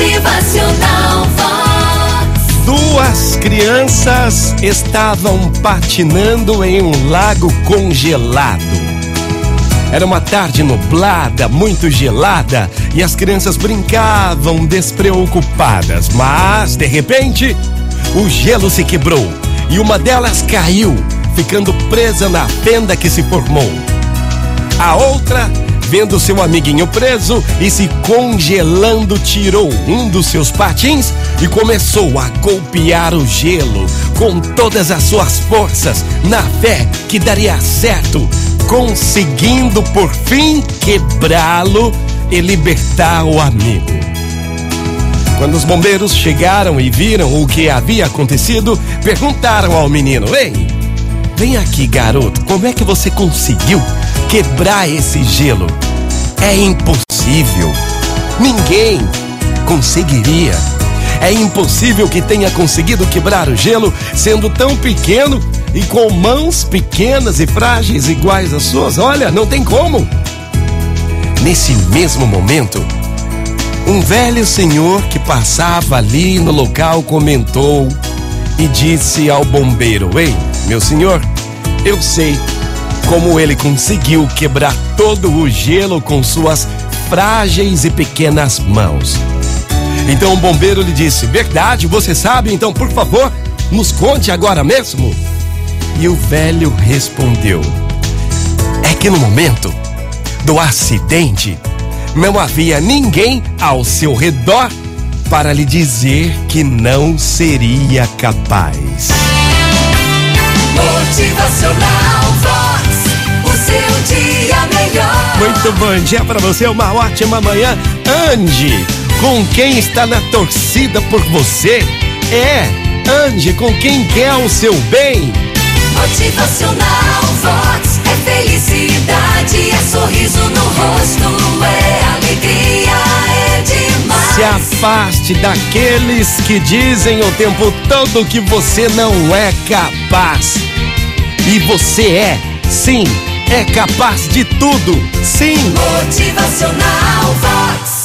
Motivacional. Duas crianças estavam patinando em um lago congelado. Era uma tarde nublada, muito gelada, e as crianças brincavam despreocupadas. Mas, de repente, o gelo se quebrou e uma delas caiu, ficando presa na fenda que se formou. A outra vendo seu amiguinho preso e se congelando, tirou um dos seus patins e começou a golpear o gelo com todas as suas forças, na fé que daria certo, conseguindo por fim quebrá-lo e libertar o amigo. Quando os bombeiros chegaram e viram o que havia acontecido, perguntaram ao menino: Ei, vem aqui, garoto, como é que você conseguiu quebrar esse gelo? É impossível. Ninguém conseguiria. É impossível que tenha conseguido quebrar o gelo sendo tão pequeno e com mãos pequenas e frágeis iguais às suas. Olha, não tem como. Nesse mesmo momento, um velho senhor que passava ali no local comentou e disse ao bombeiro: Ei, meu senhor, eu sei como ele conseguiu quebrar todo o gelo com suas frágeis e pequenas mãos. Então o bombeiro lhe disse: Verdade, você sabe? Então, por favor, nos conte agora mesmo. E o velho respondeu: É que no momento do acidente não havia ninguém ao seu redor para lhe dizer que não seria capaz. Muito bom dia para você, uma ótima manhã. Ande com quem está na torcida por você. É, ande com quem quer o seu bem. Motivacional Vox. É felicidade, é sorriso no rosto, é alegria, é demais. Se afaste daqueles que dizem o tempo todo que você não é capaz. E você é, sim, é capaz de tudo. Sim. Motivacional Vox.